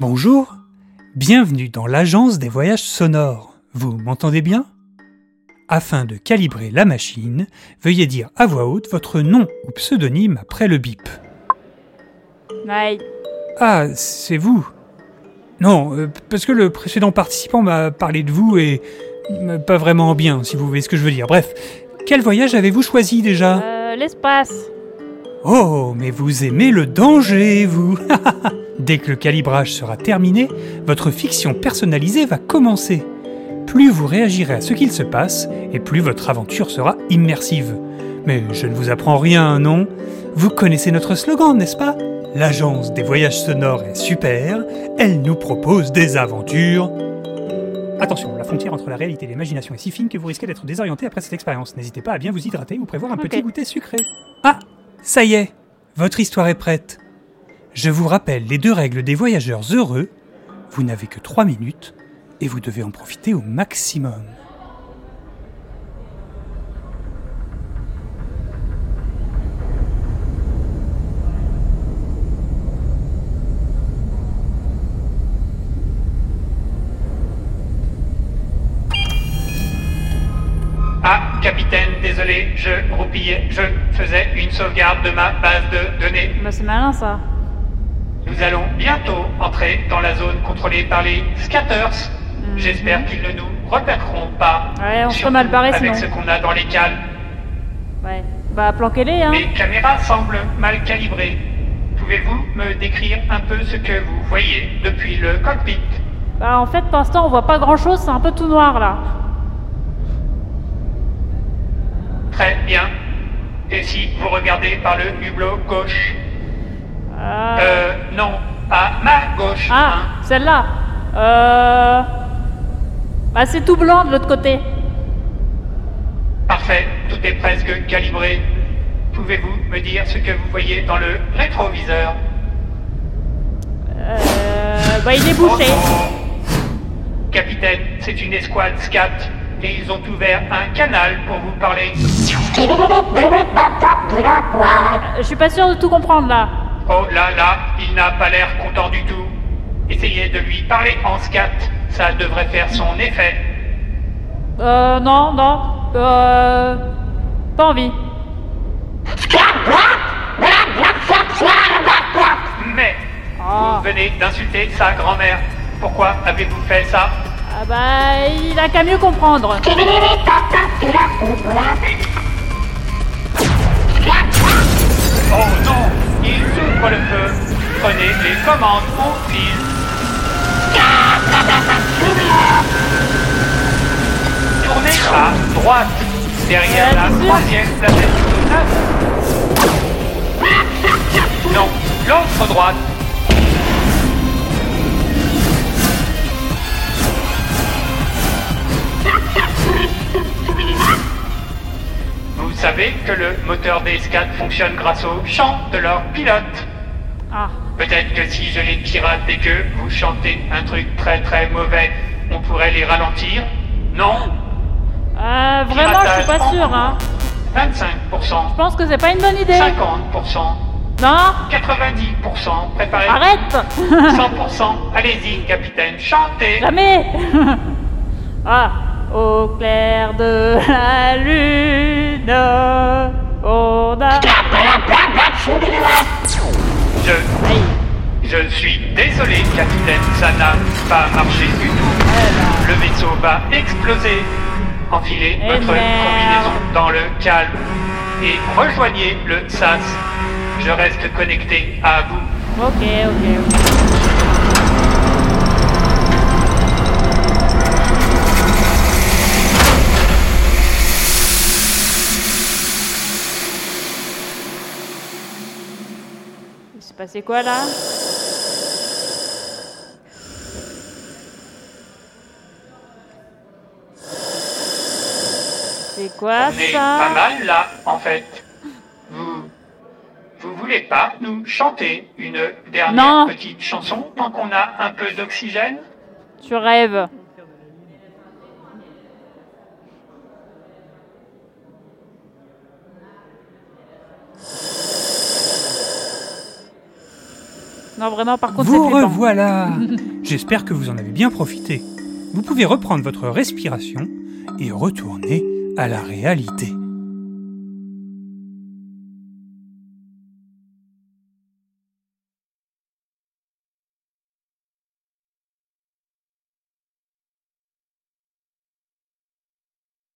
Bonjour, bienvenue dans l'agence des voyages sonores. Vous m'entendez bien? Afin de calibrer la machine, veuillez dire à voix haute votre nom ou pseudonyme après le bip. Ouais. Ah, c'est vous Non, euh, parce que le précédent participant m'a parlé de vous et euh, pas vraiment bien, si vous voyez ce que je veux dire. Bref, quel voyage avez-vous choisi déjà? Euh, l'espace. Oh, mais vous aimez le danger, vous Dès que le calibrage sera terminé, votre fiction personnalisée va commencer. Plus vous réagirez à ce qu'il se passe, et plus votre aventure sera immersive. Mais je ne vous apprends rien, non? Vous connaissez notre slogan, n'est-ce pas? L'agence des voyages sonores est super, elle nous propose des aventures. Attention, la frontière entre la réalité et l'imagination est si fine que vous risquez d'être désorienté après cette expérience. N'hésitez pas à bien vous hydrater ou prévoir un petit goûter sucré. Ah, ça y est, votre histoire est prête. Je vous rappelle les deux règles des voyageurs heureux. Vous n'avez que trois minutes et vous devez en profiter au maximum. Ah, capitaine, désolé, je roupillais, je faisais une sauvegarde de ma base de données. Bah, c'est malin ça. Nous allons bientôt entrer dans la zone contrôlée par les scatters. J'espère qu'ils ne nous repéreront pas. Mhm. Ouais, on Surtout mal barré avec sinon. ce qu'on a dans les cales. Ouais. Bah, planquez-les, hein. Les caméras semblent mal calibrées. Pouvez-vous me décrire un peu ce que vous voyez depuis le cockpit? Bah, en fait, pour l'instant, on voit pas grand chose, c'est un peu tout noir là. Très bien. Et si vous regardez par le hublot gauche? Euh... Euh, non, à ma gauche. Ah, hein. celle-là. Euh... Bah, c'est tout blanc de l'autre côté. Parfait, tout est presque calibré. Pouvez-vous me dire ce que vous voyez dans le rétroviseur? Euh... Bah, il est bouché. Oh, Capitaine, c'est une escouade SCAT et ils ont ouvert un canal pour vous parler. Euh, Je suis pas sûr de tout comprendre là. Oh là là, il n'a pas l'air content du tout. Essayez de lui parler en SCAT, ça devrait faire son effet. Euh, non, non. Euh... Pas envie. Mais Ah. vous venez d'insulter sa grand-mère. Pourquoi avez-vous fait ça? Ah bah, il a qu'à mieux comprendre. Oh non Il ouvre le feu. Prenez les commandes au fil. Tournez à droite Derrière la troisième planète. Non, l'autre droite savez que le moteur des SCAT fonctionne grâce au chant de leur pilote Ah. Peut-être que si je les pirate et que vous chantez un truc très très mauvais, on pourrait les ralentir Non Euh, vraiment, je suis pas sûr, hein. cours. 25%, Je pense que c'est pas une bonne idée. 50%, Non 90%, préparez. Arrête 100%, allez-y, capitaine, chantez. Jamais Ah Au clair de la lune, Je, je suis désolé, capitaine, ça n'a pas marché du tout. Le vaisseau va exploser. Enfilez Eh votre merde. combinaison dans le calme et rejoignez le SAS. Je reste connecté à vous. Ok, ok, ok. Passé quoi là? C'est quoi On est ça? pas mal là, en fait. Vous. Vous voulez pas nous chanter une dernière Non. petite chanson tant qu'on a un peu d'oxygène? Tu rêves. Non, vraiment, par contre, Vous revoilà J'espère que vous en avez bien profité. Vous pouvez reprendre votre respiration et retourner à la réalité.